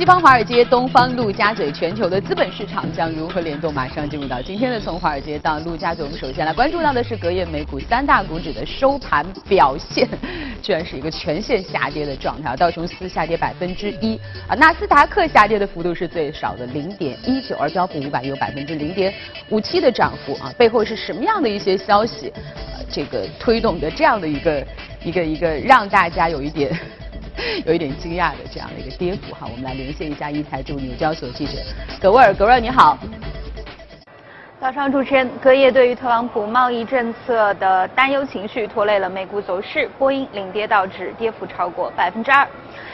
西方华尔街、东方陆家嘴，全球的资本市场将如何联动？马上进入到今天的从华尔街到陆家嘴，我们首先来关注到的是隔夜美股三大股指的收盘表现，居然是一个全线下跌的状态。道琼斯下跌百分之一，啊，纳斯达克下跌的幅度是最少的零点一九，而标普五百有百分之零点五七的涨幅啊，背后是什么样的一些消息？呃，这个推动的这样的一个一个一个让大家有一点。有一点惊讶的这样的一个跌幅哈，我们来连线一下一财驻纽交所记者葛沃尔，葛威尔你好。早上主持人，隔夜对于特朗普贸易政策的担忧情绪拖累了美股走势，波音领跌到指跌幅超过百分之二。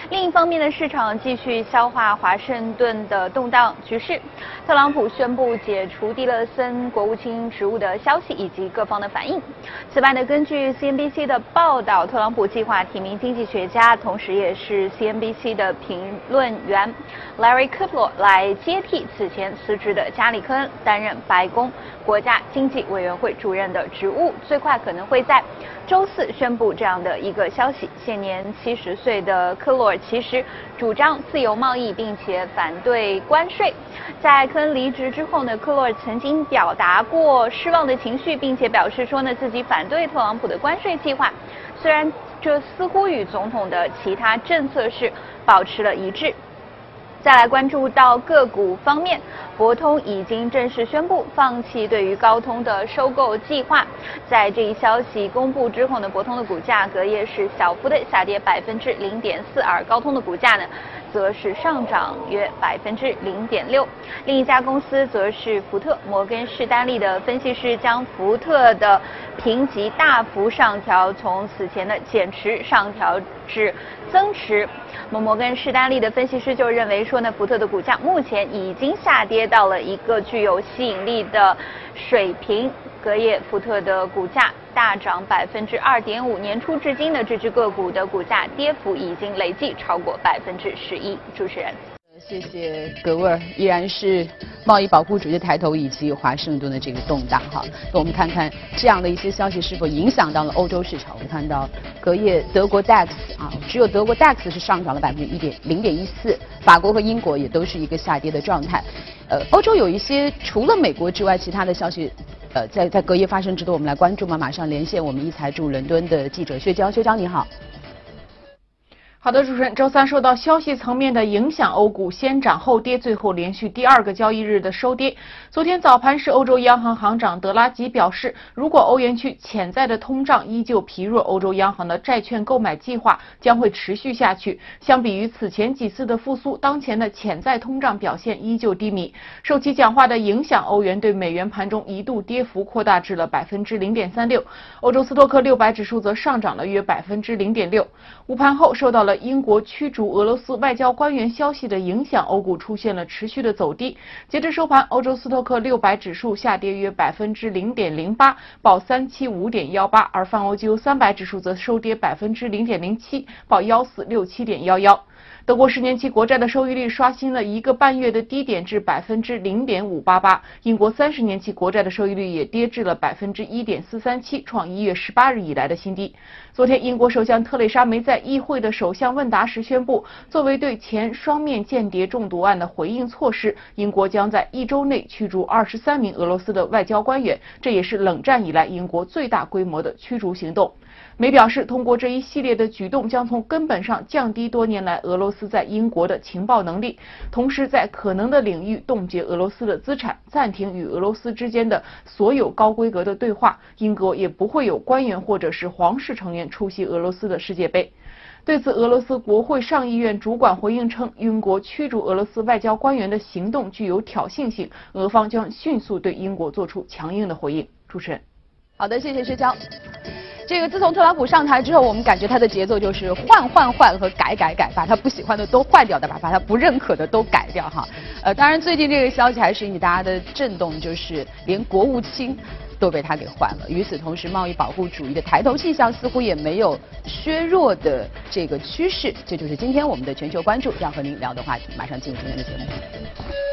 另一方面呢，市场继续消化华盛顿的动荡局势。特朗普宣布解除蒂勒森国务卿职务的消息以及各方的反应。此外呢，根据 CNBC 的报道，特朗普计划提名经济学家，同时也是 CNBC 的评论员 Larry Kudlow 来接替此前辞职的加里科恩，担任白宫国家经济委员会主任的职务，最快可能会在。周四宣布这样的一个消息，现年七十岁的科洛其实主张自由贸易，并且反对关税。在科恩离职之后呢，克洛尔曾经表达过失望的情绪，并且表示说呢自己反对特朗普的关税计划。虽然这似乎与总统的其他政策是保持了一致。再来关注到个股方面，博通已经正式宣布放弃对于高通的收购计划。在这一消息公布之后呢，博通的股价隔夜是小幅的下跌百分之零点四，而高通的股价呢，则是上涨约百分之零点六。另一家公司则是福特，摩根士丹利的分析师将福特的评级大幅上调，从此前的减持上调至增持。摩摩根士丹利的分析师就认为说呢，福特的股价目前已经下跌到了一个具有吸引力的水平。隔夜，福特的股价大涨百分之二点五，年初至今的这只个股的股价跌幅已经累计超过百分之十一。主持人。谢谢格威尔，依然是贸易保护主义的抬头，以及华盛顿的这个动荡哈。那我们看看这样的一些消息是否影响到了欧洲市场。我们看到隔夜德国 DAX 啊，只有德国 DAX 是上涨了百分之一点零点一四，法国和英国也都是一个下跌的状态。呃，欧洲有一些除了美国之外，其他的消息呃在在隔夜发生值得我们来关注吗？马上连线我们一财驻伦敦的记者薛娇，薛娇你好。好的，主持人，周三受到消息层面的影响，欧股先涨后跌，最后连续第二个交易日的收跌。昨天早盘是，欧洲央行行长德拉吉表示，如果欧元区潜在的通胀依旧疲弱，欧洲央行的债券购买计划将会持续下去。相比于此前几次的复苏，当前的潜在通胀表现依旧低迷。受其讲话的影响，欧元对美元盘中一度跌幅扩大至了百分之零点三六。欧洲斯托克六百指数则上涨了约百分之零点六。午盘后，受到了英国驱逐俄罗斯外交官员消息的影响，欧股出现了持续的走低。截至收盘，欧洲斯托克六百指数下跌约百分之零点零八，报三七五点幺八；而泛欧绩优三百指数则收跌百分之零点零七，报幺四六七点幺幺。德国十年期国债的收益率刷新了一个半月的低点至百分之零点五八八，英国三十年期国债的收益率也跌至了百分之一点四三七，创一月十八日以来的新低。昨天，英国首相特蕾莎梅在议会的首相问答时宣布，作为对前双面间谍中毒案的回应措施，英国将在一周内驱逐二十三名俄罗斯的外交官员，这也是冷战以来英国最大规模的驱逐行动。梅表示，通过这一系列的举动，将从根本上降低多年来俄罗斯在英国的情报能力，同时在可能的领域冻结俄罗斯的资产，暂停与俄罗斯之间的所有高规格的对话。英国也不会有官员或者是皇室成员出席俄罗斯的世界杯。对此，俄罗斯国会上议院主管回应称，英国驱逐俄罗斯外交官员的行动具有挑衅性，俄方将迅速对英国做出强硬的回应。主持人，好的，谢谢薛娇。这个自从特朗普上台之后，我们感觉他的节奏就是换换换和改改改，把他不喜欢的都换掉的吧，把他不认可的都改掉哈。呃，当然最近这个消息还是引起大家的震动，就是连国务卿都被他给换了。与此同时，贸易保护主义的抬头气象似乎也没有削弱的这个趋势。这就是今天我们的全球关注要和您聊的话题。马上进入今天的节目。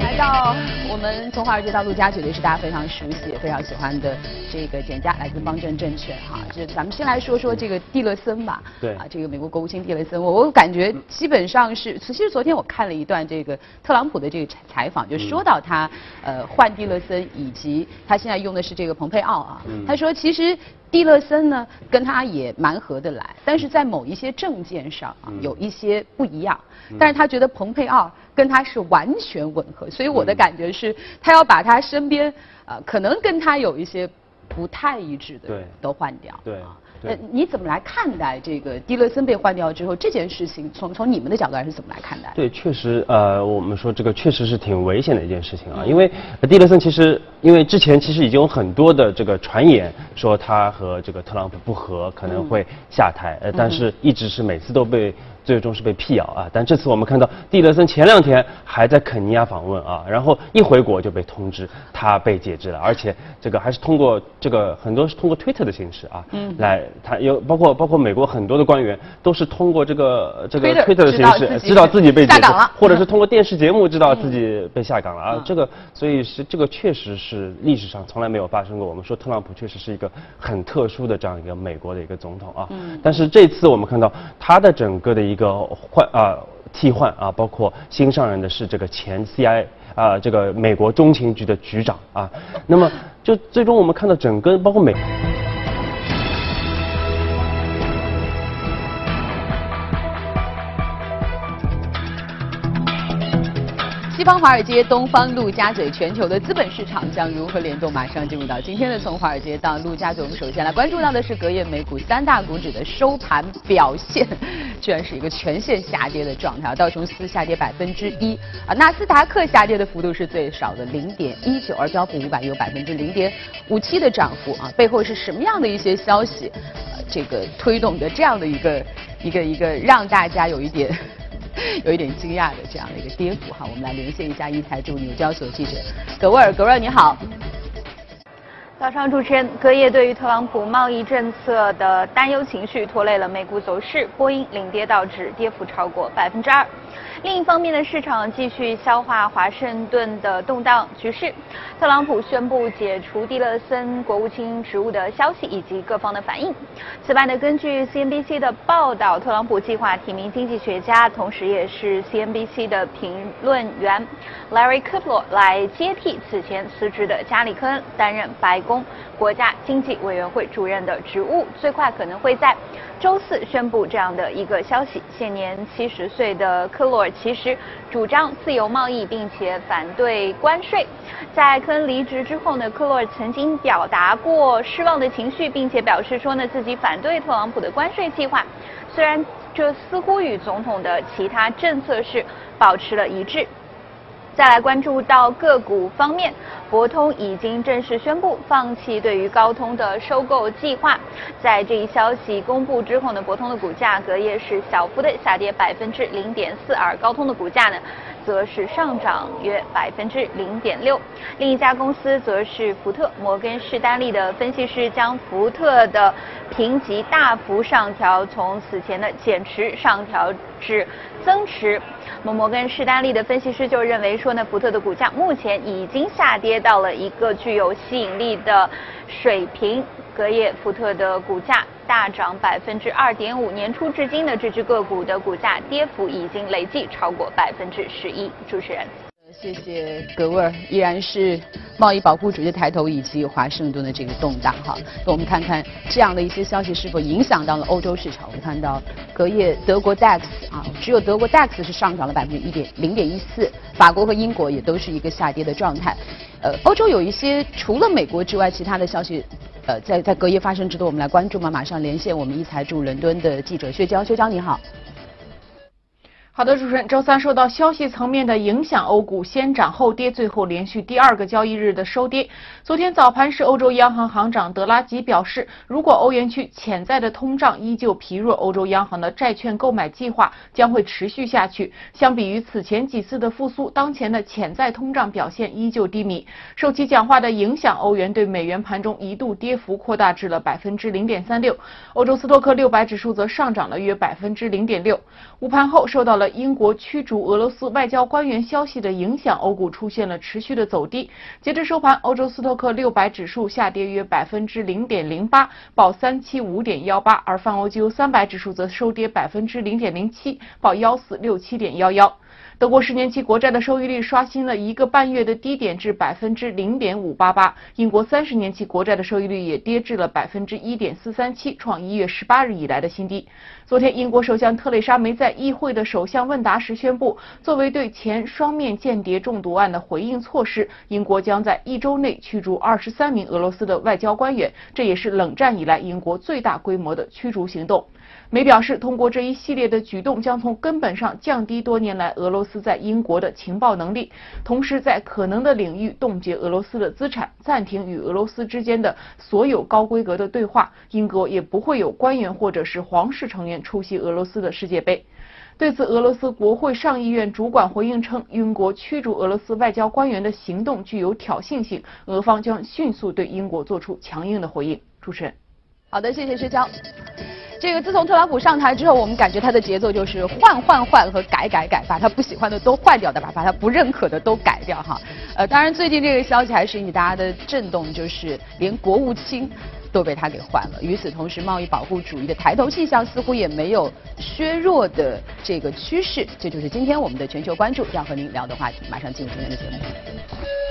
来到我们从华尔街到陆家嘴的是大家非常熟悉、也非常喜欢的这个简家，来自方正证券哈。就咱们先来说说这个蒂勒森吧。对啊，这个美国国务卿蒂勒森，我我感觉基本上是，其实昨天我看了一段这个特朗普的这个采访，就说到他呃换蒂勒森，以及他现在用的是这个蓬佩奥啊。他说其实蒂勒森呢跟他也蛮合得来，但是在某一些政见上啊有一些不一样。但是他觉得蓬佩奥跟他是完全吻合，所以我的感觉是他要把他身边呃可能跟他有一些不太一致的人都换掉。对呃，你怎么来看待这个蒂勒森被换掉之后这件事情？从从你们的角度来是怎么来看待？对，确实，呃，我们说这个确实是挺危险的一件事情啊，因为呃蒂勒森其实，因为之前其实已经有很多的这个传言说他和这个特朗普不和，可能会下台，呃，但是一直是每次都被最终是被辟谣啊。但这次我们看到蒂勒森前两天还在肯尼亚访问啊，然后一回国就被通知他被解职了，而且这个还是通过这个很多是通过推特的形式啊，嗯，来他有包括包括美国很多的官员都是通过这个这个推特的形式知道自己被解职了或者是通过电视节目知道自己被下岗了啊，这个所以是这个确实是历史上从来没有发生过。我们说特朗普确实是一个很特殊的这样一个美国的一个总统啊，但是这次我们看到他的整个的一一个换啊替换啊，包括新上任的是这个前 C.I. 啊这个美国中情局的局长啊，那么就最终我们看到整个包括美。西方华尔街、东方陆家嘴，全球的资本市场将如何联动？马上进入到今天的从华尔街到陆家嘴，我们首先来关注到的是隔夜美股三大股指的收盘表现，居然是一个全线下跌的状态。道琼斯下跌百分之一，啊，纳斯达克下跌的幅度是最少的零点一九，而标普五百有百分之零点五七的涨幅啊，背后是什么样的一些消息？呃，这个推动的这样的一个一个一个让大家有一点。有一点惊讶的这样的一个跌幅哈，我们来连线一下一财驻纽交所记者葛沃尔，葛沃尔你好。早上主持人，隔夜对于特朗普贸易政策的担忧情绪拖累了美股走势，波音领跌导致跌幅超过百分之二。另一方面呢，市场继续消化华盛顿的动荡局势。特朗普宣布解除蒂勒森国务卿职务的消息以及各方的反应。此外呢，根据 CNBC 的报道，特朗普计划提名经济学家，同时也是 CNBC 的评论员 Larry Kudlow 来接替此前辞职的加里科恩，担任白宫国家经济委员会主任的职务，最快可能会在周四宣布这样的一个消息。现年七十岁的科洛尔其实主张自由贸易，并且反对关税。在科恩离职之后呢，科洛尔曾经表达过失望的情绪，并且表示说呢自己反对特朗普的关税计划。虽然这似乎与总统的其他政策是保持了一致。再来关注到个股方面，博通已经正式宣布放弃对于高通的收购计划。在这一消息公布之后呢，博通的股价隔夜是小幅的下跌百分之零点四，而高通的股价呢，则是上涨约百分之零点六。另一家公司则是福特，摩根士丹利的分析师将福特的评级大幅上调，从此前的减持上调至增持。摩摩根士丹利的分析师就认为说呢，福特的股价目前已经下跌到了一个具有吸引力的水平。隔夜，福特的股价大涨百分之二点五，年初至今的，这只个股的股价跌幅已经累计超过百分之十一。主持人。谢谢格沃尔，依然是贸易保护主义的抬头，以及华盛顿的这个动荡哈。那我们看看这样的一些消息是否影响到了欧洲市场。我们看到隔夜德国 DAX 啊，只有德国 DAX 是上涨了百分之一点零点一四，法国和英国也都是一个下跌的状态。呃，欧洲有一些除了美国之外，其他的消息。呃，在在隔夜发生值得我们来关注吗？马上连线我们一财驻伦敦的记者薛娇，薛娇你好。好的，主持人，周三受到消息层面的影响，欧股先涨后跌，最后连续第二个交易日的收跌。昨天早盘时，欧洲央行行长德拉吉表示，如果欧元区潜在的通胀依旧疲弱，欧洲央行的债券购买计划将会持续下去。相比于此前几次的复苏，当前的潜在通胀表现依旧低迷。受其讲话的影响，欧元对美元盘中一度跌幅扩大至了百分之零点三六。欧洲斯托克六百指数则上涨了约百分之零点六。午盘后受到了英国驱逐俄罗斯外交官员消息的影响，欧股出现了持续的走低。截至收盘，欧洲斯托克六百指数下跌约百分之零点零八，报三七五点幺八；而泛欧绩优三百指数则收跌百分之零点零七，报幺四六七点幺幺。德国十年期国债的收益率刷新了一个半月的低点至百分之零点五八八，英国三十年期国债的收益率也跌至了百分之一点四三七，创一月十八日以来的新低。昨天，英国首相特蕾莎梅在议会的首相问答时宣布，作为对前双面间谍中毒案的回应措施，英国将在一周内驱逐二十三名俄罗斯的外交官员，这也是冷战以来英国最大规模的驱逐行动。梅表示，通过这一系列的举动，将从根本上降低多年来俄罗斯在英国的情报能力，同时在可能的领域冻结俄罗斯的资产，暂停与俄罗斯之间的所有高规格的对话。英国也不会有官员或者是皇室成员出席俄罗斯的世界杯。对此，俄罗斯国会上议院主管回应称，英国驱逐俄罗斯外交官员的行动具有挑衅性，俄方将迅速对英国做出强硬的回应。主持人，好的，谢谢施娇。这个自从特朗普上台之后，我们感觉他的节奏就是换换换和改改改，把他不喜欢的都换掉的吧，把他不认可的都改掉哈。呃，当然最近这个消息还是引起大家的震动，就是连国务卿都被他给换了。与此同时，贸易保护主义的抬头气象似乎也没有削弱的这个趋势。这就是今天我们的全球关注要和您聊的话题。马上进入今天的节目。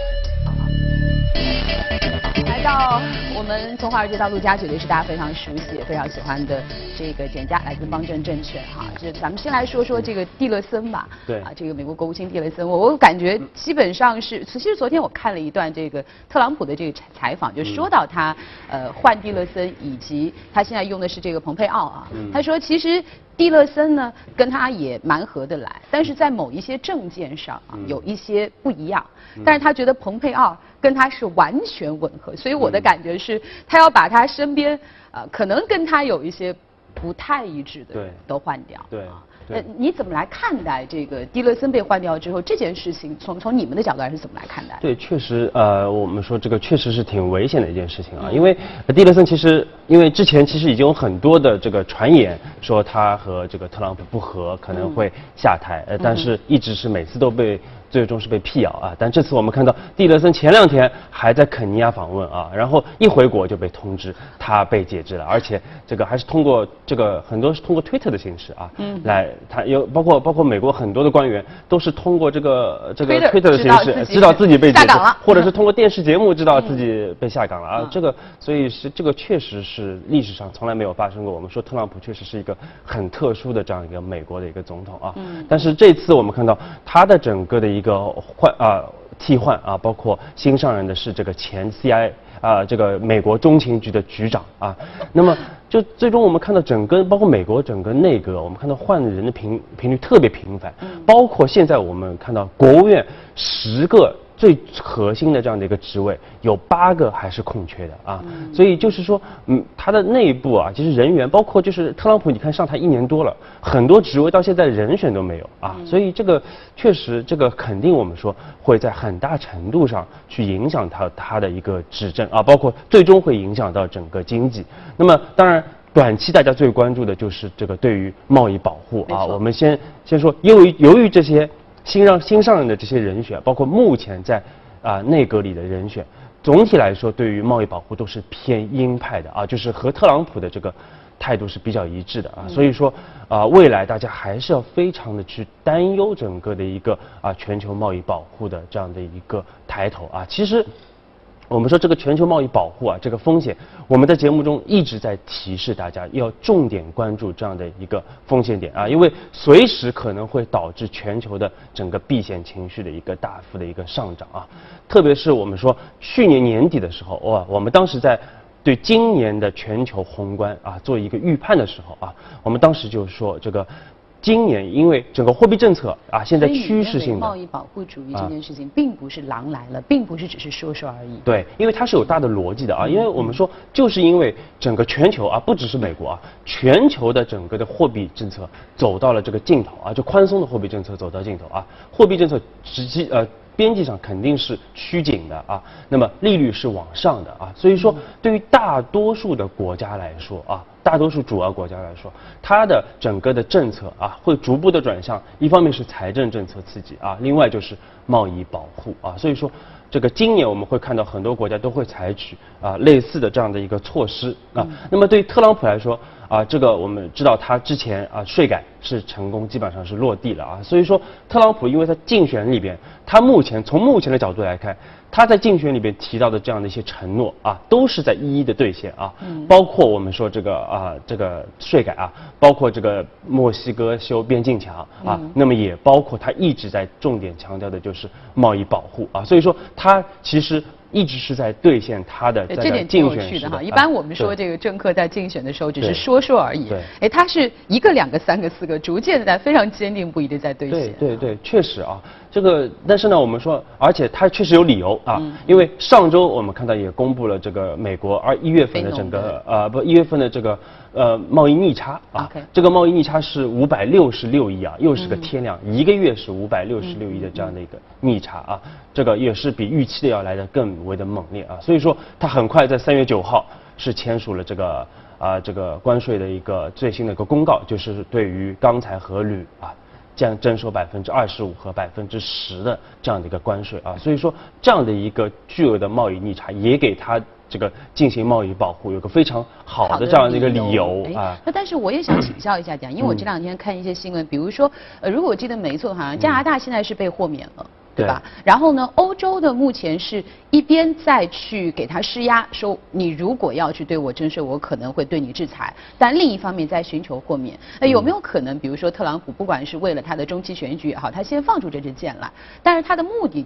来到我们从华尔街到陆家，绝对是大家非常熟悉、也非常喜欢的这个简家，来自方正证券哈。就咱们先来说说这个蒂勒森吧。对。啊，这个美国国务卿蒂勒森，我我感觉基本上是，其实昨天我看了一段这个特朗普的这个采访，就说到他呃换蒂勒森，以及他现在用的是这个蓬佩奥啊。嗯。他说其实蒂勒森呢跟他也蛮合得来，但是在某一些政见上啊有一些不一样。但是他觉得蓬佩奥跟他是完全吻合，所以我的感觉是他要把他身边呃可能跟他有一些不太一致的都换掉。对。那，你怎么来看待这个蒂勒森被换掉之后这件事情？从从你们的角度来是怎么来看待？对，确实，呃，我们说这个确实是挺危险的一件事情啊，因为蒂勒森其实因为之前其实已经有很多的这个传言说他和这个特朗普不和，可能会下台，呃，但是一直是每次都被。最终是被辟谣啊！但这次我们看到蒂勒森前两天还在肯尼亚访问啊，然后一回国就被通知他被解职了，而且这个还是通过这个很多是通过推特的形式啊，嗯，来他有包括包括美国很多的官员都是通过这个这个推特的形式知道自己被解职，或者是通过电视节目知道自己被下岗了啊，这个所以是这个确实是历史上从来没有发生过。我们说特朗普确实是一个很特殊的这样一个美国的一个总统啊，嗯，但是这次我们看到他的整个的一。一个换啊替换啊，包括新上任的是这个前 C I 啊，这个美国中情局的局长啊，那么就最终我们看到整个包括美国整个内阁，我们看到换人的频频率特别频繁，包括现在我们看到国务院十个。最核心的这样的一个职位有八个还是空缺的啊，所以就是说，嗯，他的内部啊，其实人员包括就是特朗普，你看上台一年多了，很多职位到现在人选都没有啊，所以这个确实这个肯定我们说会在很大程度上去影响他他的一个执政啊，包括最终会影响到整个经济。那么当然，短期大家最关注的就是这个对于贸易保护啊，我们先先说，由于由于这些。新让新上任的这些人选，包括目前在啊内阁里的人选，总体来说对于贸易保护都是偏鹰派的啊，就是和特朗普的这个态度是比较一致的啊。所以说啊，未来大家还是要非常的去担忧整个的一个啊全球贸易保护的这样的一个抬头啊。其实。我们说这个全球贸易保护啊，这个风险，我们在节目中一直在提示大家要重点关注这样的一个风险点啊，因为随时可能会导致全球的整个避险情绪的一个大幅的一个上涨啊。特别是我们说去年年底的时候，哇，我们当时在对今年的全球宏观啊做一个预判的时候啊，我们当时就说这个。今年因为整个货币政策啊，现在趋势性的贸易保护主义这件事情，并不是狼来了，并不是只是说说而已。对，因为它是有大的逻辑的啊，因为我们说，就是因为整个全球啊，不只是美国啊，全球的整个的货币政策走到了这个尽头啊，就宽松的货币政策走到尽头啊，货币政策实际呃。边际上肯定是趋紧的啊，那么利率是往上的啊，所以说对于大多数的国家来说啊，大多数主要国家来说，它的整个的政策啊，会逐步的转向，一方面是财政政策刺激啊，另外就是贸易保护啊，所以说。这个今年我们会看到很多国家都会采取啊类似的这样的一个措施啊。那么对于特朗普来说啊，这个我们知道他之前啊税改是成功，基本上是落地了啊。所以说特朗普因为他竞选里边，他目前从目前的角度来看。他在竞选里边提到的这样的一些承诺啊，都是在一一的兑现啊，包括我们说这个啊这个税改啊，包括这个墨西哥修边境墙啊，那么也包括他一直在重点强调的就是贸易保护啊，所以说他其实。一直是在兑现他的这点挺有趣的哈。一般我们说这个政客在竞选的时候只是说说而已。对。哎，他是一个、两个、三个、四个，逐渐的在非常坚定不移的在兑现。对对对，确实啊，这个但是呢，我们说，而且他确实有理由啊，因为上周我们看到也公布了这个美国二一月份的整个呃不一月份的这个。呃，贸易逆差啊，这个贸易逆差是五百六十六亿啊，又是个天量，一个月是五百六十六亿的这样的一个逆差啊，这个也是比预期的要来的更为的猛烈啊，所以说它很快在三月九号是签署了这个啊这个关税的一个最新的一个公告，就是对于钢材和铝啊将征收百分之二十五和百分之十的这样的一个关税啊，所以说这样的一个巨额的贸易逆差也给它。这个进行贸易保护有个非常好的这样的一个理由啊。那但是我也想请教一下讲，因为我这两天看一些新闻，比如说，呃，如果我记得没错，好像加拿大现在是被豁免了，对吧？然后呢，欧洲的目前是一边在去给他施压，说你如果要去对我征税，我可能会对你制裁，但另一方面在寻求豁免。那有没有可能，比如说特朗普不管是为了他的中期选举也好，他先放出这支箭来，但是他的目的。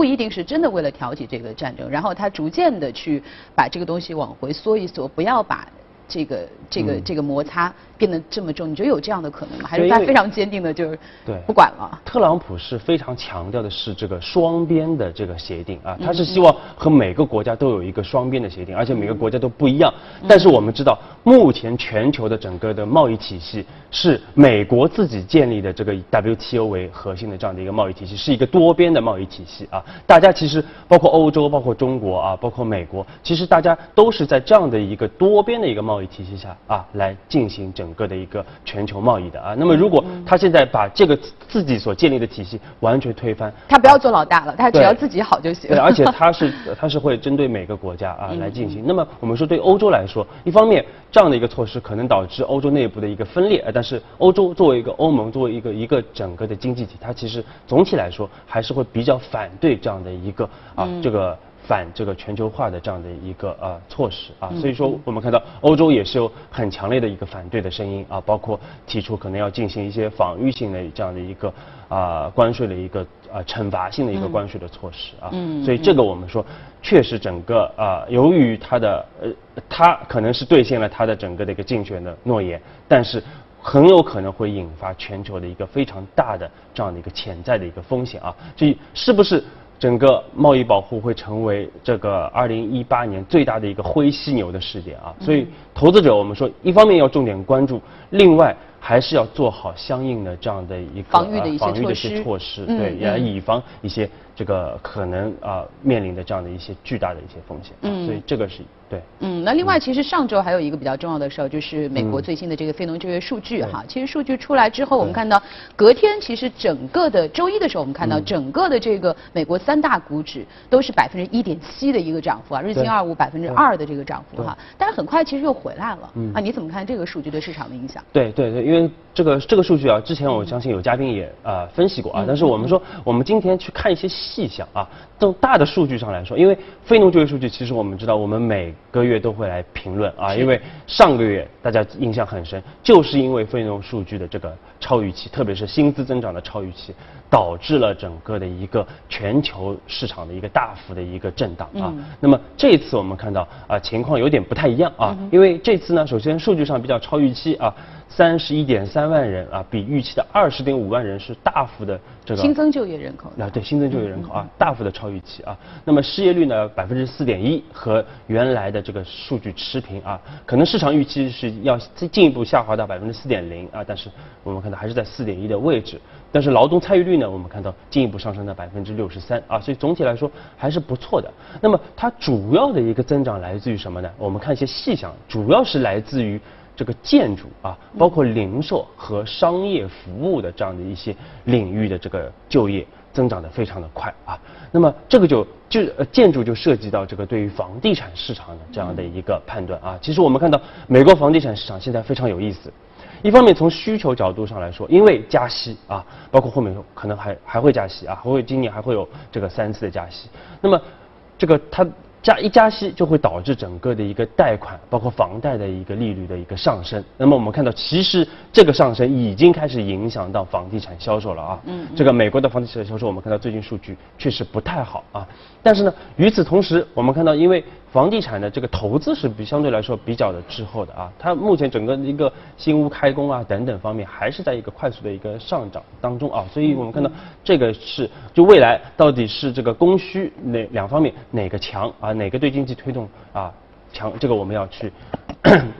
不一定是真的为了挑起这个战争，然后他逐渐的去把这个东西往回缩一缩，不要把这个这个这个摩擦。变得这么重，你觉得有这样的可能吗？还是他非常坚定的，就是对不管了？特朗普是非常强调的是这个双边的这个协定啊，他是希望和每个国家都有一个双边的协定，而且每个国家都不一样。但是我们知道，目前全球的整个的贸易体系是美国自己建立的，这个 WTO 为核心的这样的一个贸易体系，是一个多边的贸易体系啊。大家其实包括欧洲、包括中国啊、包括美国，其实大家都是在这样的一个多边的一个贸易体系下啊来进行整。整个的一个全球贸易的啊，那么如果他现在把这个自己所建立的体系完全推翻，他不要做老大了，他只要自己好就行。对，而且他是他是会针对每个国家啊来进行。那么我们说对欧洲来说，一方面这样的一个措施可能导致欧洲内部的一个分裂，但是欧洲作为一个欧盟，作为一个一个整个的经济体，它其实总体来说还是会比较反对这样的一个啊这个。反这个全球化的这样的一个呃措施啊，所以说我们看到欧洲也是有很强烈的一个反对的声音啊，包括提出可能要进行一些防御性的这样的一个啊关税的一个啊惩罚性的一个关税的措施啊，所以这个我们说确实整个啊由于他的呃他可能是兑现了他的整个的一个竞选的诺言，但是很有可能会引发全球的一个非常大的这样的一个潜在的一个风险啊，所以是不是？整个贸易保护会成为这个二零一八年最大的一个灰犀牛的事件啊，所以投资者我们说一方面要重点关注，另外还是要做好相应的这样的一个防御的一些措施，对，也以防一些这个可能啊面临的这样的一些巨大的一些风险，嗯所以这个是。对，嗯，那另外其实上周还有一个比较重要的事儿，就是美国最新的这个非农就业数据哈。其实数据出来之后，我们看到隔天其实整个的周一的时候，我们看到整个的这个美国三大股指都是百分之一点七的一个涨幅啊，日经二五百分之二的这个涨幅哈。但是很快其实又回来了嗯啊，你怎么看这个数据对市场的影响？对对对，因为这个这个数据啊，之前我相信有嘉宾也呃分析过啊，但是我们说我们今天去看一些细项啊，从大的数据上来说，因为非农就业数据其实我们知道我们每个月都会来评论啊，因为上个月大家印象很深，就是因为非农数据的这个超预期，特别是薪资增长的超预期，导致了整个的一个全球市场的一个大幅的一个震荡啊。那么这次我们看到啊，情况有点不太一样啊，因为这次呢，首先数据上比较超预期啊。三十一点三万人啊，比预期的二十点五万人是大幅的这个新增就业人口啊，对新增就业人口啊，大幅的超预期啊。那么失业率呢，百分之四点一，和原来的这个数据持平啊。可能市场预期是要再进一步下滑到百分之四点零啊，但是我们看到还是在四点一的位置。但是劳动参与率呢，我们看到进一步上升到百分之六十三啊，所以总体来说还是不错的。那么它主要的一个增长来自于什么呢？我们看一些细项，主要是来自于。这个建筑啊，包括零售和商业服务的这样的一些领域的这个就业增长的非常的快啊。那么这个就就呃建筑就涉及到这个对于房地产市场的这样的一个判断啊。其实我们看到美国房地产市场现在非常有意思。一方面从需求角度上来说，因为加息啊，包括后面可能还还会加息啊，还会今年还会有这个三次的加息。那么这个它加一加息就会导致整个的一个贷款，包括房贷的一个利率的一个上升。那么我们看到，其实这个上升已经开始影响到房地产销售了啊。嗯。这个美国的房地产销售，我们看到最近数据确实不太好啊。但是呢，与此同时，我们看到因为房地产的这个投资是比相对来说比较的滞后的啊，它目前整个一个新屋开工啊等等方面还是在一个快速的一个上涨当中啊，所以我们看到这个是就未来到底是这个供需哪两方面哪个强啊，哪个对经济推动啊强，这个我们要去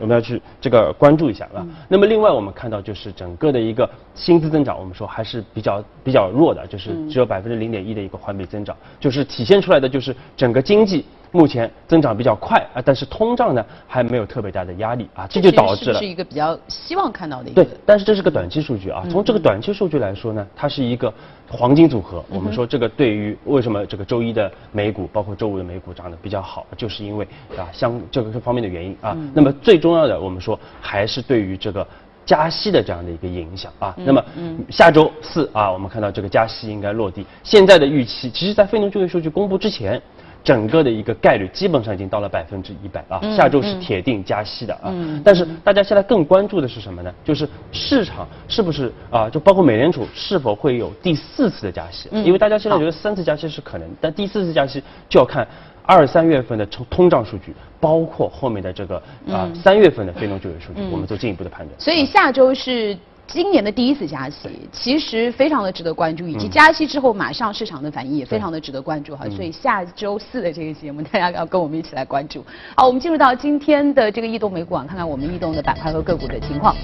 我们 要去这个关注一下啊。那么另外我们看到就是整个的一个薪资增长，我们说还是比较比较弱的，就是只有百分之零点一的一个环比增长，就是体现出来的就是整个经济。目前增长比较快啊，但是通胀呢还没有特别大的压力啊，这就导致了是一个比较希望看到的一个对，但是这是个短期数据啊。从这个短期数据来说呢，它是一个黄金组合。我们说这个对于为什么这个周一的美股，包括周五的美股涨得比较好，就是因为啊相这个方面的原因啊。那么最重要的，我们说还是对于这个加息的这样的一个影响啊。那么下周四啊，我们看到这个加息应该落地。现在的预期，其实在非农就业数据公布之前。整个的一个概率基本上已经到了百分之一百啊，下周是铁定加息的啊。但是大家现在更关注的是什么呢？就是市场是不是啊？就包括美联储是否会有第四次的加息？因为大家现在觉得三次加息是可能，但第四次加息就要看二三月份的通通胀数据，包括后面的这个啊三月份的非农就业数据，我们做进一步的判断。所以下周是。今年的第一次加息，其实非常的值得关注，以及加息之后马上市场的反应也非常的值得关注哈。所以下周四的这个节目，大家要跟我们一起来关注。好，我们进入到今天的这个异动美股网，看看我们异动的板块和个股的情况。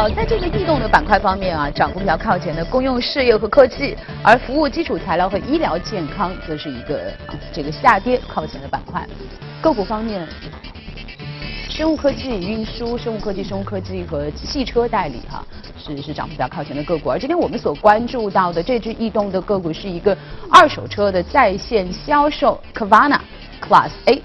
呃，在这个异动的板块方面啊，涨幅比较靠前的公用事业和科技，而服务基础材料和医疗健康则是一个这个下跌靠前的板块。个股方面，生物科技、运输、生物科技、生物科技和汽车代理哈，是是涨幅比较靠前的个股。而今天我们所关注到的这只异动的个股是一个二手车的在线销售，Kavana Class A，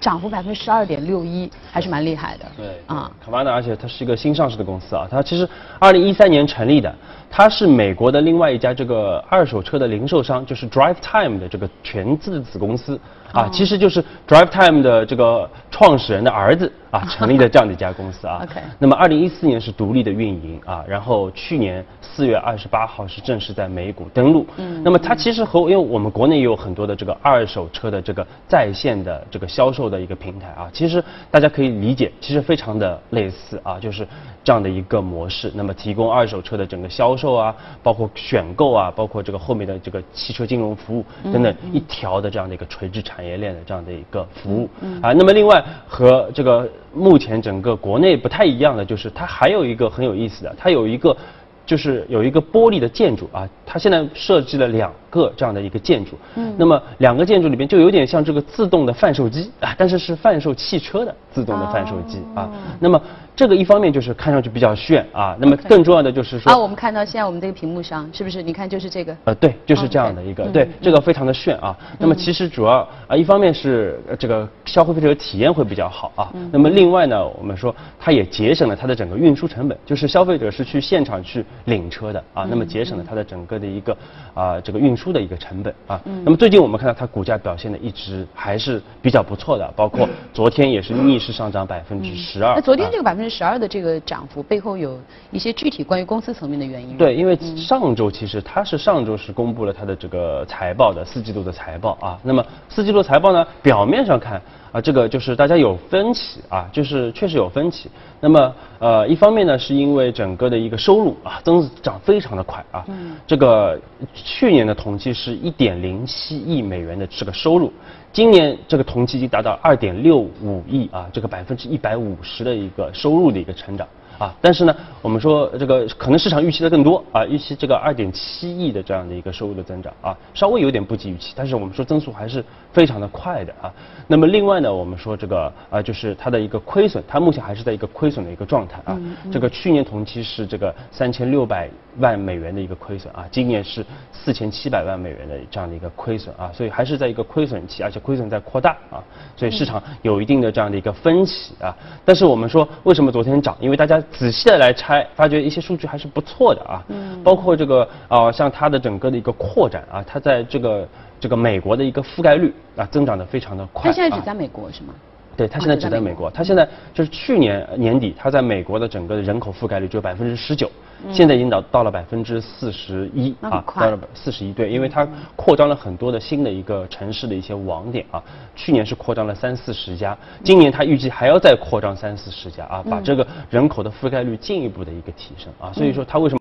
涨幅百分之十二点六一，还是蛮厉害的。对啊，Kavana，而且它是一个新上市的公司啊，它其实二零一三年成立的，它是美国的另外一家这个二手车的零售商，就是 Drive Time 的这个全资子公司。啊，其实就是 Drive Time 的这个创始人的儿子啊，成立的这样的一家公司啊。OK。那么，二零一四年是独立的运营啊，然后去年四月二十八号是正式在美股登陆。嗯。那么它其实和因为我们国内也有很多的这个二手车的这个在线的这个销售的一个平台啊，其实大家可以理解，其实非常的类似啊，就是这样的一个模式。那么提供二手车的整个销售啊，包括选购啊，包括这个后面的这个汽车金融服务等等一条的这样的一个垂直产。业链的这样的一个服务啊，那么另外和这个目前整个国内不太一样的就是，它还有一个很有意思的，它有一个就是有一个玻璃的建筑啊，它现在设计了两个这样的一个建筑，嗯，那么两个建筑里边就有点像这个自动的贩售机啊，但是是贩售汽车的自动的贩售机啊，那么。这个一方面就是看上去比较炫啊，那么更重要的就是说，啊，我们看到现在我们这个屏幕上是不是？你看就是这个，呃，对，就是这样的一个，对，这个非常的炫啊。那么其实主要啊，一方面是这个消费者体验会比较好啊，那么另外呢，我们说它也节省了它的整个运输成本，就是消费者是去现场去领车的啊，那么节省了它的整个的一个啊这个运输的一个成本啊。那么最近我们看到它股价表现的一直还是比较不错的，包括昨天也是逆势上涨百分之十二。那昨天这个百分之。十二的这个涨幅背后有一些具体关于公司层面的原因。对，因为上周其实它是上周是公布了它的这个财报的四季度的财报啊。那么四季度财报呢，表面上看啊，这个就是大家有分歧啊，就是确实有分歧。那么呃，一方面呢，是因为整个的一个收入啊增长非常的快啊，这个去年的同期是一点零七亿美元的这个收入。今年这个同期已经达到二点六五亿啊，这个百分之一百五十的一个收入的一个成长啊。但是呢，我们说这个可能市场预期的更多啊，预期这个二点七亿的这样的一个收入的增长啊，稍微有点不及预期，但是我们说增速还是非常的快的啊。那么另外呢，我们说这个啊，就是它的一个亏损，它目前还是在一个亏损的一个状态啊。这个去年同期是这个三千六百万美元的一个亏损啊，今年是四千七百万美元的这样的一个亏损啊，所以还是在一个亏损期，而且亏损在扩大啊，所以市场有一定的这样的一个分歧啊。但是我们说为什么昨天涨？因为大家仔细的来拆，发觉一些数据还是不错的啊，包括这个啊，像它的整个的一个扩展啊，它在这个这个美国的一个覆盖率啊，增长的非常的快。它现在只在美国是吗？对，他现在只在美国。他现在就是去年年底，他在美国的整个的人口覆盖率只有百分之十九，现在已经到到了百分之四十一啊，到了四十一。对，因为它扩张了很多的新的一个城市的一些网点啊，去年是扩张了三四十家，今年他预计还要再扩张三四十家啊，把这个人口的覆盖率进一步的一个提升啊，所以说他为什么？